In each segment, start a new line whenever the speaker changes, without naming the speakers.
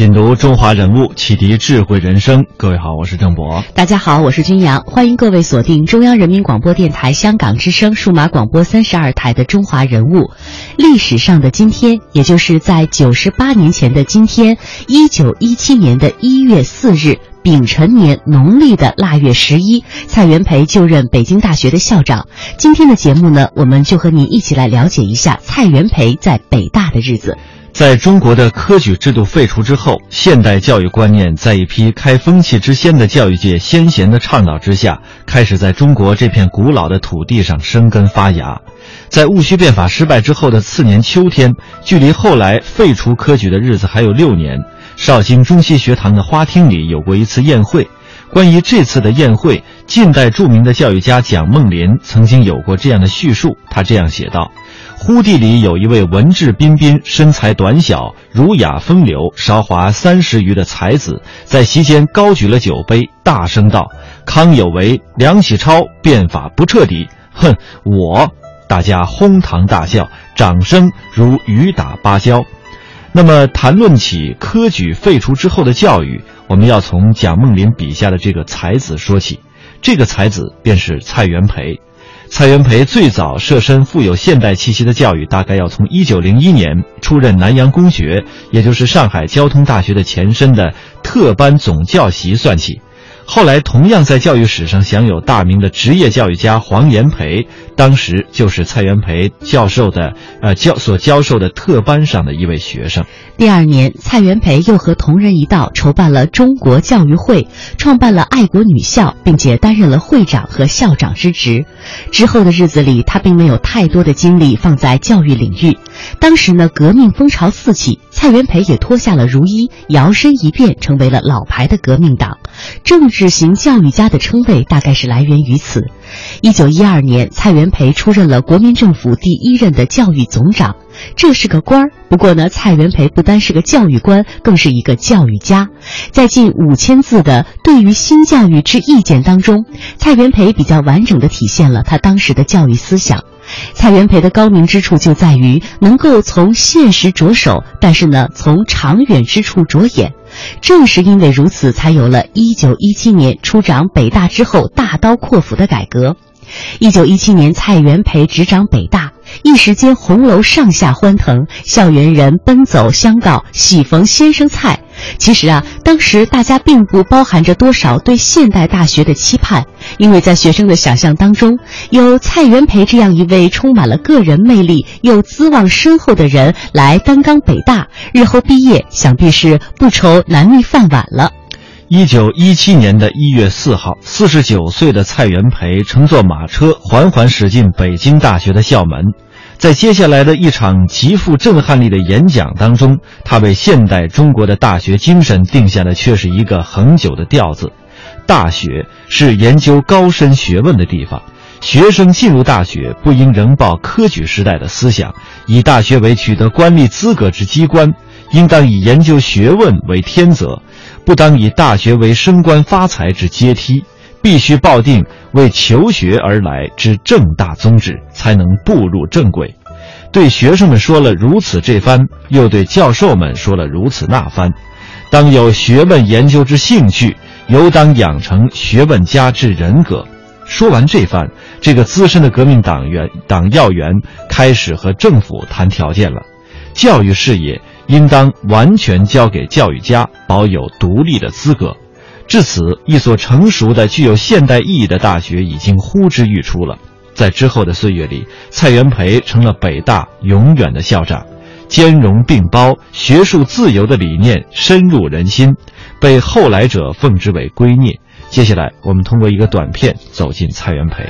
品读中华人物，启迪智慧人生。各位好，我是郑博。
大家好，我是君阳，欢迎各位锁定中央人民广播电台香港之声数码广播三十二台的《中华人物》。历史上的今天，也就是在九十八年前的今天，一九一七年的一月四日。丙辰年农历的腊月十一，蔡元培就任北京大学的校长。今天的节目呢，我们就和您一起来了解一下蔡元培在北大的日子。
在中国的科举制度废除之后，现代教育观念在一批开风气之先的教育界先贤的倡导之下，开始在中国这片古老的土地上生根发芽。在戊戌变法失败之后的次年秋天，距离后来废除科举的日子还有六年。绍兴中西学堂的花厅里有过一次宴会，关于这次的宴会，近代著名的教育家蒋梦麟曾经有过这样的叙述，他这样写道：“忽地里有一位文质彬彬、身材短小、儒雅风流、韶华三十余的才子，在席间高举了酒杯，大声道：‘康有为、梁启超变法不彻底，哼，我！’大家哄堂大笑，掌声如雨打芭蕉。”那么，谈论起科举废除之后的教育，我们要从蒋梦麟笔下的这个才子说起。这个才子便是蔡元培。蔡元培最早涉身富有现代气息的教育，大概要从1901年出任南洋公学，也就是上海交通大学的前身的特班总教习算起。后来，同样在教育史上享有大名的职业教育家黄炎培，当时就是蔡元培教授的呃教所教授的特班上的一位学生。
第二年，蔡元培又和同仁一道筹办了中国教育会，创办了爱国女校，并且担任了会长和校长之职。之后的日子里，他并没有太多的精力放在教育领域。当时呢，革命风潮四起，蔡元培也脱下了儒衣，摇身一变成为了老牌的革命党。正治型教育家的称谓大概是来源于此。一九一二年，蔡元培出任了国民政府第一任的教育总长，这是个官儿。不过呢，蔡元培不单是个教育官，更是一个教育家。在近五千字的对于新教育之意见当中，蔡元培比较完整的体现了他当时的教育思想。蔡元培的高明之处就在于能够从现实着手，但是呢，从长远之处着眼。正是因为如此，才有了一九一七年出掌北大之后大刀阔斧的改革。1917年，蔡元培执掌北大，一时间红楼上下欢腾，校园人奔走相告，喜逢先生蔡。其实啊，当时大家并不包含着多少对现代大学的期盼，因为在学生的想象当中，有蔡元培这样一位充满了个人魅力又资望深厚的人来担纲北大，日后毕业想必是不愁难觅饭碗了。
一九一七年的一月四号，四十九岁的蔡元培乘坐马车缓缓驶进北京大学的校门。在接下来的一场极富震撼力的演讲当中，他为现代中国的大学精神定下的却是一个恒久的调子：大学是研究高深学问的地方，学生进入大学不应仍抱科举时代的思想，以大学为取得官吏资格之机关，应当以研究学问为天责，不当以大学为升官发财之阶梯。必须抱定为求学而来之正大宗旨，才能步入正轨。对学生们说了如此这番，又对教授们说了如此那番。当有学问研究之兴趣，尤当养成学问家之人格。说完这番，这个资深的革命党员党要员开始和政府谈条件了。教育事业应当完全交给教育家，保有独立的资格。至此，一所成熟的、具有现代意义的大学已经呼之欲出了。在之后的岁月里，蔡元培成了北大永远的校长，兼容并包、学术自由的理念深入人心，被后来者奉之为圭臬。接下来，我们通过一个短片走进蔡元培。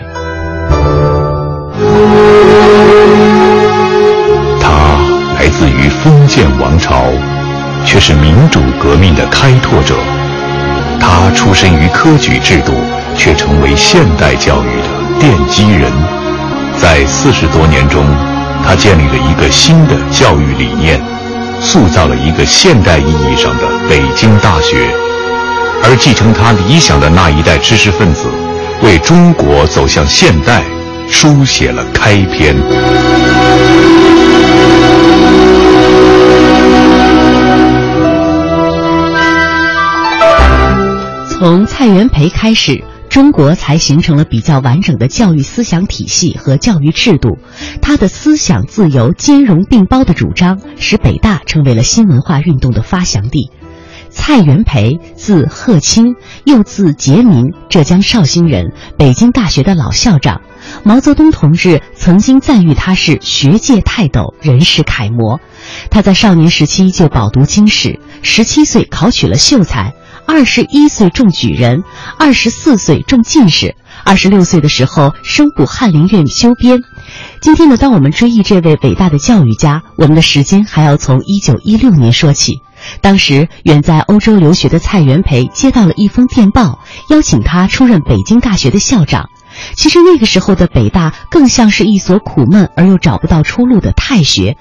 来自于封建王朝，却是民主革命的开拓者。他出身于科举制度，却成为现代教育的奠基人。在四十多年中，他建立了一个新的教育理念，塑造了一个现代意义上的北京大学，而继承他理想的那一代知识分子，为中国走向现代书写了开篇。
从蔡元培开始。中国才形成了比较完整的教育思想体系和教育制度，他的思想自由、兼容并包的主张，使北大成为了新文化运动的发祥地。蔡元培，字鹤卿，又字杰民，浙江绍兴人，北京大学的老校长。毛泽东同志曾经赞誉他是学界泰斗、人世楷模。他在少年时期就饱读经史，十七岁考取了秀才。二十一岁中举人，二十四岁中进士，二十六岁的时候升补翰林院修编。今天呢，当我们追忆这位伟大的教育家，我们的时间还要从一九一六年说起。当时远在欧洲留学的蔡元培接到了一封电报，邀请他出任北京大学的校长。其实那个时候的北大更像是一所苦闷而又找不到出路的太学。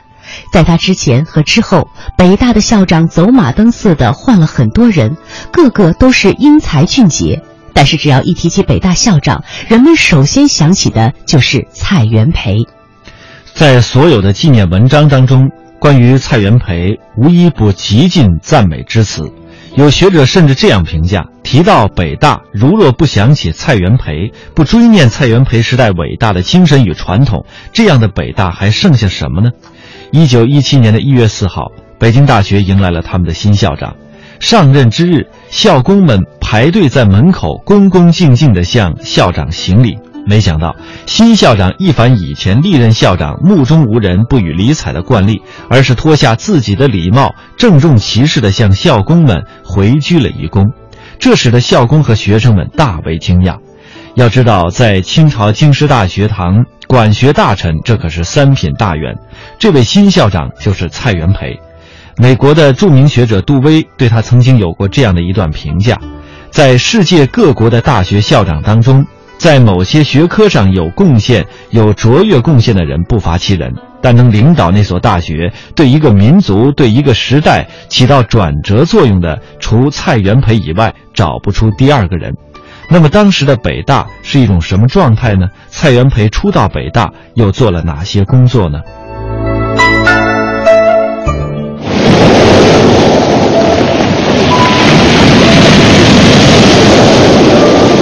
在他之前和之后，北大的校长走马灯似的换了很多人，个个都是英才俊杰。但是只要一提起北大校长，人们首先想起的就是蔡元培。
在所有的纪念文章当中，关于蔡元培无一不极尽赞美之词。有学者甚至这样评价：提到北大，如若不想起蔡元培，不追念蔡元培时代伟大的精神与传统，这样的北大还剩下什么呢？一九一七年的一月四号，北京大学迎来了他们的新校长。上任之日，校工们排队在门口，恭恭敬敬地向校长行礼。没想到，新校长一反以前历任校长目中无人、不予理睬的惯例，而是脱下自己的礼帽，郑重其事地向校工们回鞠了一躬。这使得校工和学生们大为惊讶。要知道，在清朝京师大学堂管学大臣，这可是三品大员。这位新校长就是蔡元培。美国的著名学者杜威对他曾经有过这样的一段评价：在世界各国的大学校长当中，在某些学科上有贡献、有卓越贡献的人不乏其人，但能领导那所大学、对一个民族、对一个时代起到转折作用的，除蔡元培以外，找不出第二个人。那么当时的北大是一种什么状态呢？蔡元培初到北大又做了哪些工作呢？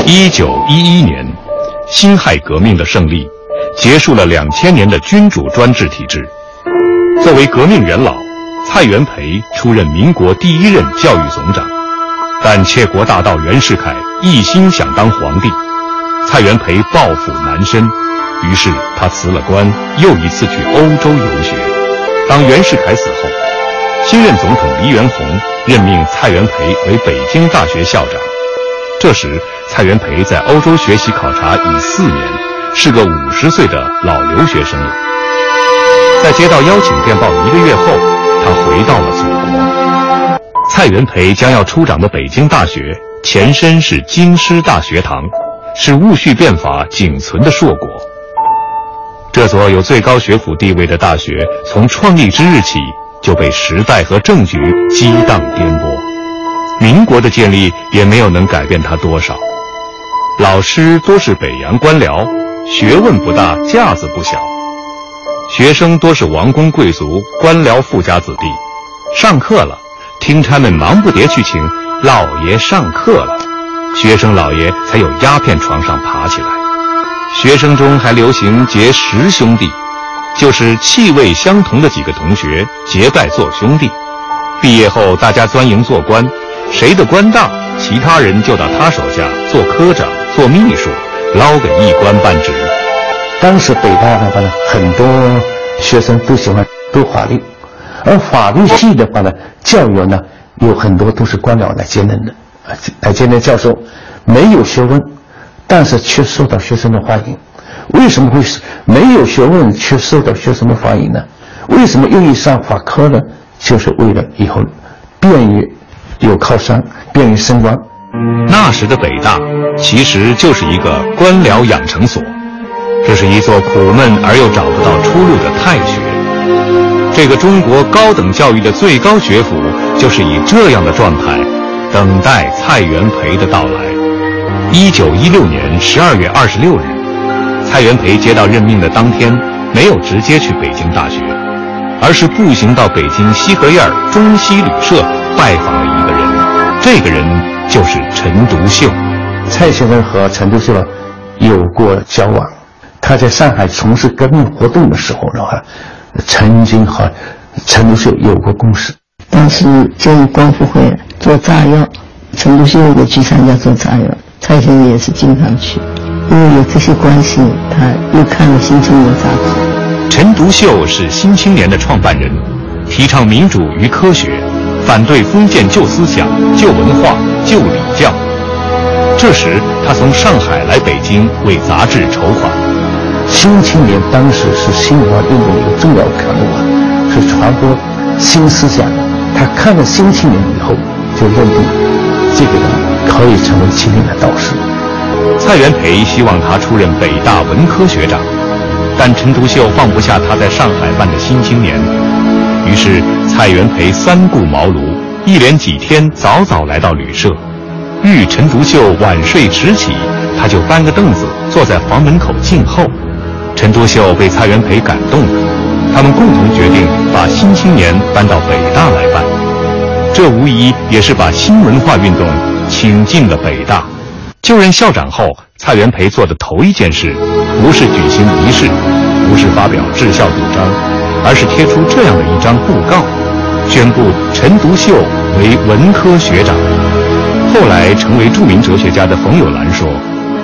一九一一年，辛亥革命的胜利，结束了两千年的君主专制体制。作为革命元老，蔡元培出任民国第一任教育总长。但窃国大盗袁世凯一心想当皇帝，蔡元培抱负难伸，于是他辞了官，又一次去欧洲游学。当袁世凯死后，新任总统黎元洪任命蔡元培为北京大学校长。这时，蔡元培在欧洲学习考察已四年，是个五十岁的老留学生了。在接到邀请电报一个月后，他回到了祖国。蔡元培将要出掌的北京大学，前身是京师大学堂，是戊戌变法仅存的硕果。这所有最高学府地位的大学，从创立之日起就被时代和政局激荡颠簸，民国的建立也没有能改变它多少。老师多是北洋官僚，学问不大，架子不小；学生多是王公贵族、官僚富家子弟，上课了。听差们忙不迭去请老爷上课了，学生老爷才有鸦片床上爬起来。学生中还流行结十兄弟，就是气味相同的几个同学结拜做兄弟。毕业后大家钻营做官，谁的官大，其他人就到他手下做科长、做秘书，捞个一官半职。
当时北大的话呢，很多学生都喜欢读法律。而法律系的话呢，教员呢有很多都是官僚来兼任的，啊，来兼任教授，没有学问，但是却受到学生的欢迎。为什么会没有学问却受到学生的欢迎呢？为什么愿意上法科呢？就是为了以后便于有靠山，便于升官。
那时的北大其实就是一个官僚养成所，这是一座苦闷而又找不到出路的太学。这个中国高等教育的最高学府，就是以这样的状态，等待蔡元培的到来。一九一六年十二月二十六日，蔡元培接到任命的当天，没有直接去北京大学，而是步行到北京西河沿中西旅社拜访了一个人。这个人就是陈独秀。
蔡先生和陈独秀有过交往，他在上海从事革命活动的时候的话。曾经和陈独秀有过共识。
当时建议光复会做炸药，陈独秀也去参加做炸药，蔡先生也是经常去。因为有这些关系，他又看了《新青年》杂志。
陈独秀是《新青年》的创办人，提倡民主与科学，反对封建旧思想、旧文化、旧礼教。这时，他从上海来北京为杂志筹款。
《新青年》当时是新文化运动一个重要刊物啊，是传播新思想。他看了《新青年》以后，就认定这个人可以成为青年的导师。
蔡元培希望他出任北大文科学长，但陈独秀放不下他在上海办的《新青年》，于是蔡元培三顾茅庐，一连几天早早来到旅社，遇陈独秀晚睡迟起，他就搬个凳子坐在房门口静候。陈独秀被蔡元培感动了，他们共同决定把《新青年》搬到北大来办，这无疑也是把新文化运动请进了北大。就任校长后，蔡元培做的头一件事，不是举行仪式，不是发表治校主张，而是贴出这样的一张布告，宣布陈独秀为文科学长。后来成为著名哲学家的冯友兰说。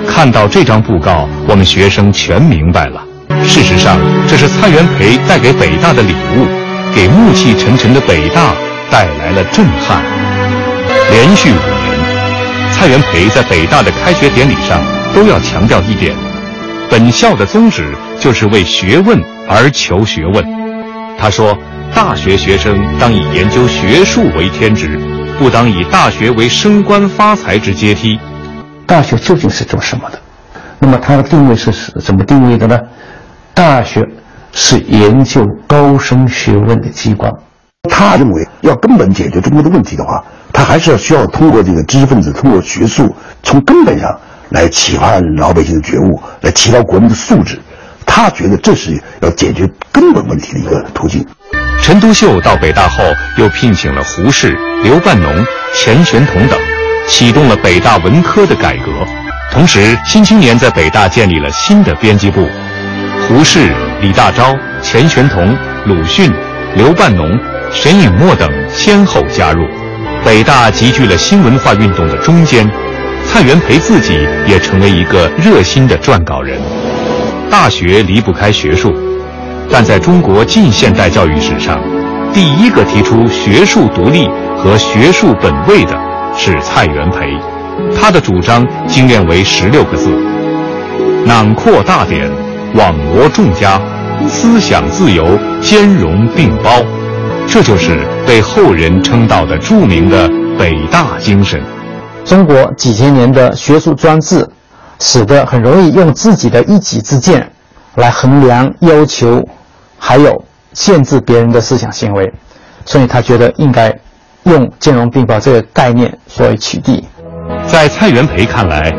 看到这张布告，我们学生全明白了。事实上，这是蔡元培带给北大的礼物，给暮气沉沉的北大带来了震撼。连续五年，蔡元培在北大的开学典礼上都要强调一点：本校的宗旨就是为学问而求学问。他说：“大学学生当以研究学术为天职，不当以大学为升官发财之阶梯。”
大学究竟是做什么的？那么它的定位是怎么定位的呢？大学是研究高深学问的机关。
他认为，要根本解决中国的问题的话，他还是要需要通过这个知识分子，通过学术，从根本上来启发老百姓的觉悟，来提高国民的素质。他觉得这是要解决根本问题的一个途径。
陈独秀到北大后，又聘请了胡适、刘半农、钱玄同等。启动了北大文科的改革，同时，《新青年》在北大建立了新的编辑部，胡适、李大钊、钱玄同、鲁迅、刘半农、沈尹默等先后加入，北大集聚了新文化运动的中坚。蔡元培自己也成为一个热心的撰稿人。大学离不开学术，但在中国近现代教育史上，第一个提出学术独立和学术本位的。是蔡元培，他的主张精炼为十六个字：囊括大典，网罗众家，思想自由，兼容并包。这就是被后人称道的著名的北大精神。
中国几千年的学术专制，使得很容易用自己的一己之见来衡量、要求，还有限制别人的思想行为，所以他觉得应该。用兼容并包这个概念作为取缔，
在蔡元培看来，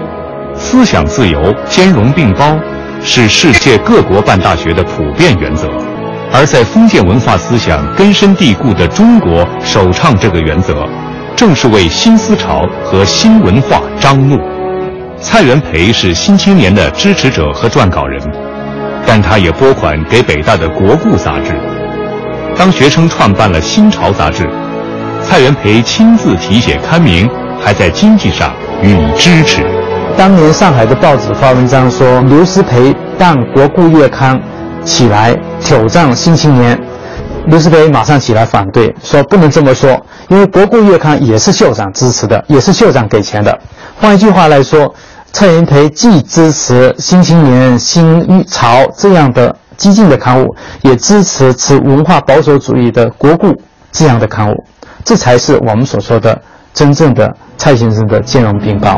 思想自由、兼容并包是世界各国办大学的普遍原则，而在封建文化思想根深蒂固的中国首倡这个原则，正是为新思潮和新文化张怒。蔡元培是《新青年》的支持者和撰稿人，但他也拨款给北大的国故杂志。当学生创办了《新潮》杂志。蔡元培亲自题写刊名，还在经济上予以支持。
当年上海的报纸发文章说，刘师培办国故月刊起来挑战《新青年》，刘师培马上起来反对，说不能这么说，因为国故月刊也是校长支持的，也是校长给钱的。换一句话来说，蔡元培既支持《新青年》《新潮》这样的激进的刊物，也支持持文化保守主义的国故这样的刊物。这才是我们所说的真正的蔡先生的兼容并包。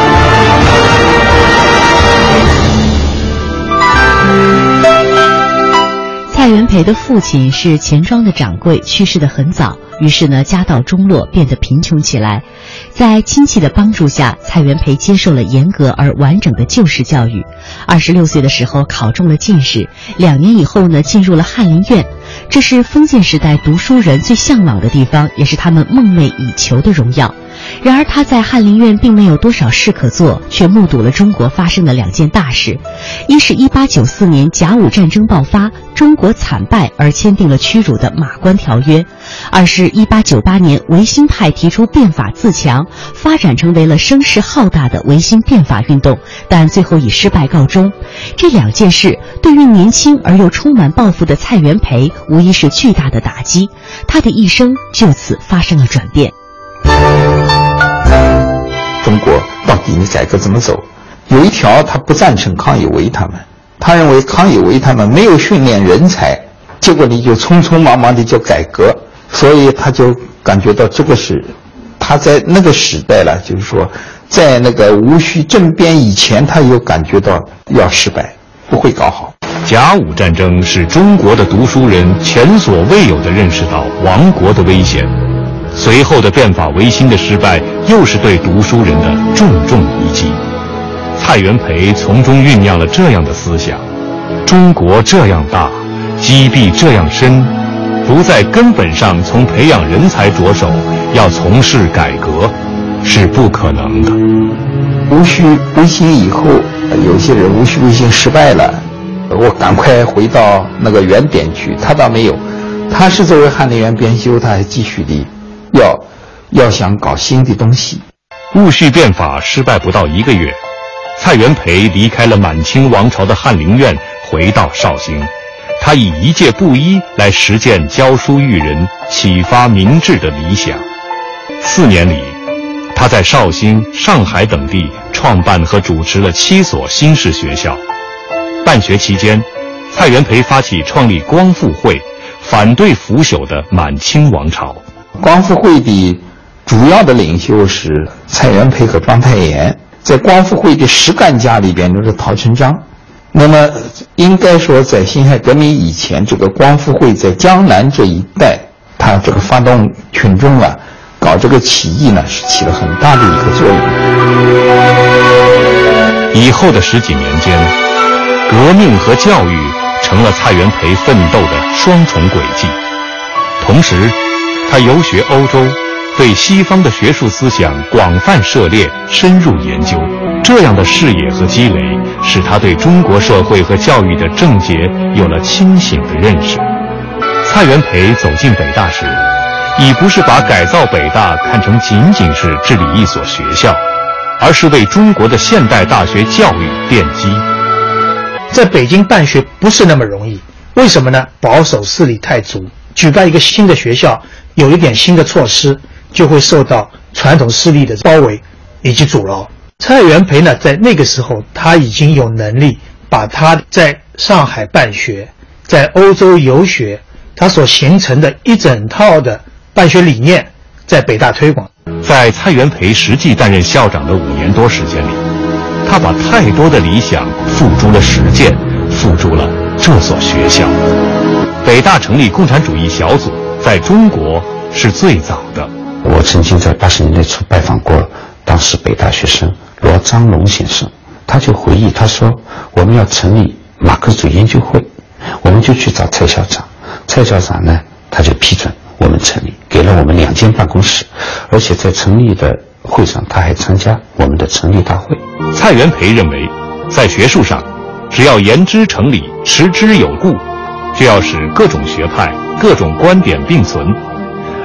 蔡元培的父亲是钱庄的掌柜，去世的很早，于是呢家道中落，变得贫穷起来。在亲戚的帮助下，蔡元培接受了严格而完整的旧式教育。二十六岁的时候考中了进士，两年以后呢进入了翰林院，这是封建时代读书人最向往的地方，也是他们梦寐以求的荣耀。然而他在翰林院并没有多少事可做，却目睹了中国发生的两件大事：一是1894年甲午战争爆发，中国惨败而签订了屈辱的《马关条约；二是1898年维新派提出变法自强，发展成为了声势浩大的维新变法运动，但最后以失败告终。这两件事对于年轻而又充满抱负的蔡元培，无疑是巨大的打击，他的一生就此发生了转变。
中国到底你改革怎么走？有一条他不赞成康有为他们，他认为康有为他们没有训练人才，结果你就匆匆忙忙的就改革，所以他就感觉到这个是他在那个时代了，就是说在那个戊戌政变以前，他有感觉到要失败，不会搞好。
甲午战争使中国的读书人前所未有的认识到亡国的危险。随后的变法维新的失败，又是对读书人的重重一击。蔡元培从中酝酿了这样的思想：中国这样大，积弊这样深，不在根本上从培养人才着手，要从事改革，是不可能的。
戊戌维新以后，有些人戊戌维新失败了，我赶快回到那个原点去。他倒没有，他是作为翰林院编修，他还继续的。要要想搞新的东西，
戊戌变法失败不到一个月，蔡元培离开了满清王朝的翰林院，回到绍兴。他以一介布衣来实践教书育人、启发民智的理想。四年里，他在绍兴、上海等地创办和主持了七所新式学校。办学期间，蔡元培发起创立光复会，反对腐朽的满清王朝。
光复会的主要的领袖是蔡元培和庄太炎，在光复会的实干家里边就是陶成章。那么应该说，在辛亥革命以前，这个光复会在江南这一带，他这个发动群众啊，搞这个起义呢，是起了很大的一个作用。
以后的十几年间，革命和教育成了蔡元培奋斗的双重轨迹，同时。他游学欧洲，对西方的学术思想广泛涉猎、深入研究。这样的视野和积累，使他对中国社会和教育的症结有了清醒的认识。蔡元培走进北大时，已不是把改造北大看成仅仅是治理一所学校，而是为中国的现代大学教育奠基。
在北京办学不是那么容易，为什么呢？保守势力太足，举办一个新的学校。有一点新的措施，就会受到传统势力的包围以及阻挠。蔡元培呢，在那个时候他已经有能力把他在上海办学、在欧洲游学，他所形成的一整套的办学理念，在北大推广。
在蔡元培实际担任校长的五年多时间里，他把太多的理想付诸了实践，付诸了这所学校。北大成立共产主义小组。在中国是最早的。
我曾经在八十年代初拜访过当时北大学生罗章龙先生，他就回忆，他说我们要成立马克思主义研究会，我们就去找蔡校长，蔡校长呢他就批准我们成立，给了我们两间办公室，而且在成立的会上他还参加我们的成立大会。
蔡元培认为，在学术上，只要言之成理，持之有故。就要使各种学派、各种观点并存，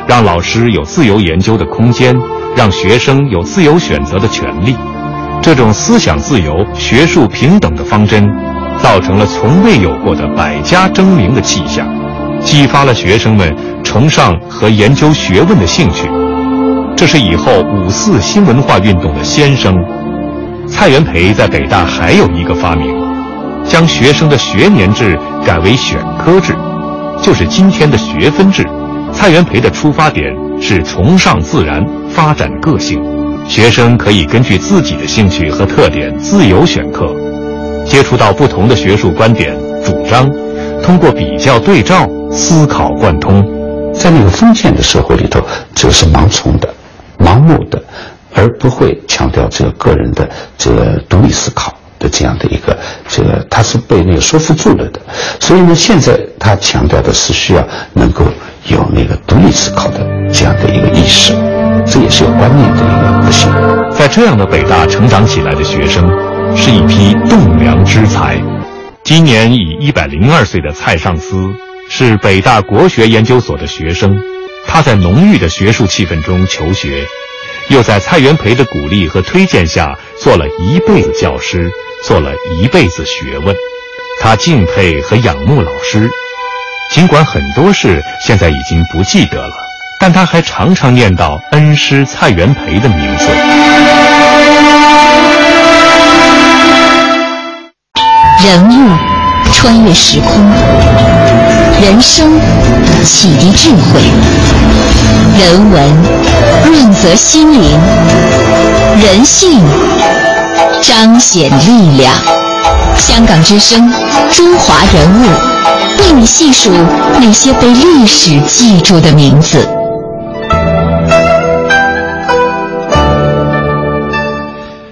让老师有自由研究的空间，让学生有自由选择的权利。这种思想自由、学术平等的方针，造成了从未有过的百家争鸣的气象，激发了学生们崇尚和研究学问的兴趣。这是以后五四新文化运动的先声。蔡元培在北大还有一个发明，将学生的学年制改为选科制，就是今天的学分制。蔡元培的出发点是崇尚自然，发展个性，学生可以根据自己的兴趣和特点自由选课，接触到不同的学术观点、主张，通过比较对照，思考贯通。
在那个封建的社会里头，这是盲从的、盲目的，而不会强调这个个人的这个独立思考的这样的一个这个，他是被那个说服住了的。所以呢，现在他强调的是需要能够。有那个独立思考的这样的一个意识，这也是有观念的一个不行。
在这样的北大成长起来的学生，是一批栋梁之才。今年已一百零二岁的蔡尚思，是北大国学研究所的学生。他在浓郁的学术气氛中求学，又在蔡元培的鼓励和推荐下，做了一辈子教师，做了一辈子学问。他敬佩和仰慕老师。尽管很多事现在已经不记得了，但他还常常念叨恩师蔡元培的名字。
人物穿越时空，人生启迪智慧，人文润泽心灵，人性彰显力量。香港之声，中华人物。为你细数那些被历史记住的名字。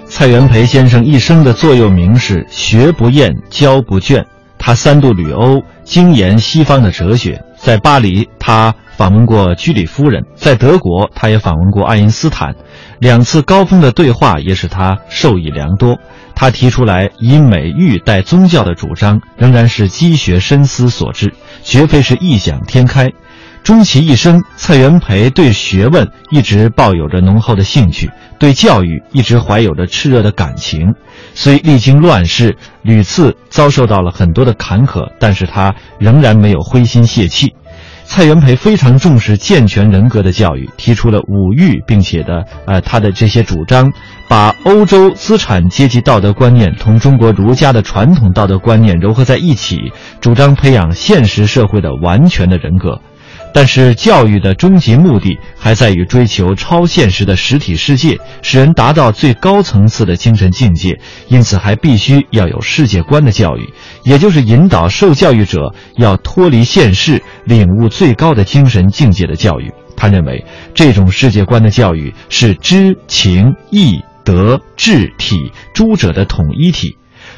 蔡元培先生一生的座右铭是“学不厌，教不倦”。他三度旅欧，精研西方的哲学。在巴黎，他访问过居里夫人；在德国，他也访问过爱因斯坦。两次高峰的对话也使他受益良多。他提出来以美育代宗教的主张，仍然是积学深思所致，绝非是异想天开。终其一生，蔡元培对学问一直抱有着浓厚的兴趣，对教育一直怀有着炽热的感情。虽历经乱世，屡次遭受到了很多的坎坷，但是他仍然没有灰心泄气。蔡元培非常重视健全人格的教育，提出了五育，并且的，呃，他的这些主张，把欧洲资产阶级道德观念同中国儒家的传统道德观念糅合在一起，主张培养现实社会的完全的人格。但是，教育的终极目的还在于追求超现实的实体世界，使人达到最高层次的精神境界。因此，还必须要有世界观的教育，也就是引导受教育者要脱离现世，领悟最高的精神境界的教育。他认为，这种世界观的教育是知情义德智体诸者的统一体。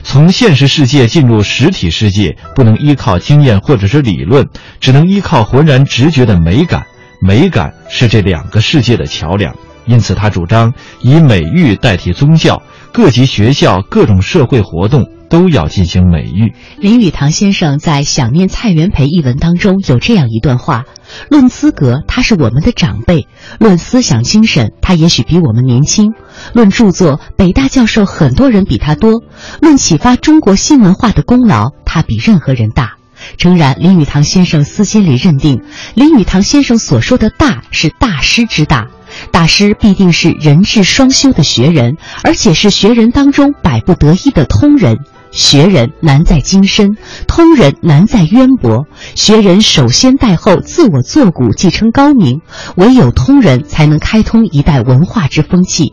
从现实世界进入实体世界，不能依靠经验或者是理论，只能依靠浑然直觉的美感。美感是这两个世界的桥梁。因此，他主张以美育代替宗教，各级学校、各种社会活动。都要进行美育。
林语堂先生在《想念蔡元培》一文当中有这样一段话：论资格，他是我们的长辈；论思想精神，他也许比我们年轻；论著作，北大教授很多人比他多；论启发中国新文化的功劳，他比任何人大。诚然，林语堂先生私心里认定，林语堂先生所说的大是大师之大。大师必定是人智双修的学人，而且是学人当中百不得一的通人。学人难在精深，通人难在渊博。学人首先代后自我作古，继承高明，唯有通人才能开通一代文化之风气。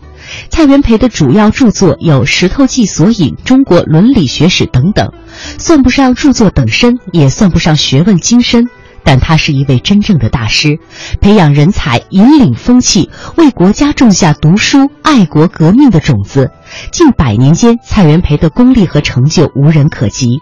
蔡元培的主要著作有《石头记索引》《中国伦理学史》等等，算不上著作等身，也算不上学问精深。但他是一位真正的大师，培养人才，引领风气，为国家种下读书、爱国、革命的种子。近百年间，蔡元培的功力和成就无人可及。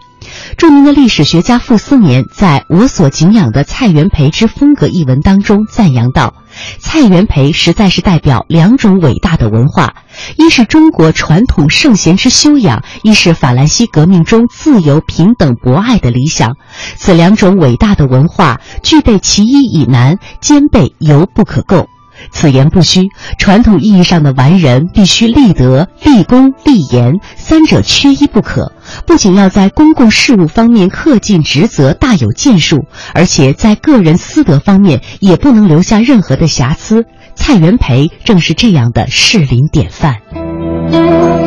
著名的历史学家傅斯年在我所敬仰的蔡元培之风格一文当中赞扬道：“蔡元培实在是代表两种伟大的文化，一是中国传统圣贤之修养，一是法兰西革命中自由、平等、博爱的理想。此两种伟大的文化具备其一以难，兼备犹不可够。”此言不虚。传统意义上的完人必须立德、立功、立言，三者缺一不可。不仅要在公共事务方面恪尽职责、大有建树，而且在个人私德方面也不能留下任何的瑕疵。蔡元培正是这样的适龄典范。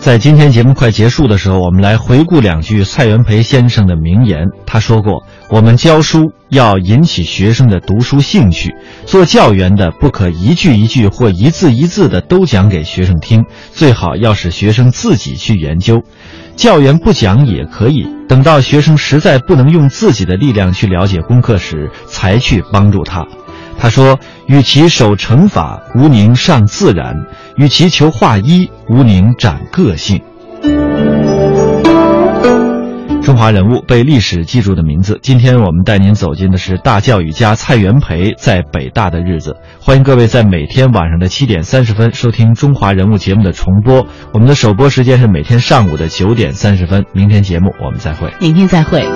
在今天节目快结束的时候，我们来回顾两句蔡元培先生的名言。他说过：“我们教书要引起学生的读书兴趣，做教员的不可一句一句或一字一字的都讲给学生听，最好要使学生自己去研究。教员不讲也可以，等到学生实在不能用自己的力量去了解功课时，才去帮助他。”他说：“与其守成法，无宁尚自然；与其求画一，无宁展个性。”中华人物被历史记住的名字。今天我们带您走进的是大教育家蔡元培在北大的日子。欢迎各位在每天晚上的七点三十分收听《中华人物》节目的重播。我们的首播时间是每天上午的九点三十分。明天节目我们再会。
明天再会。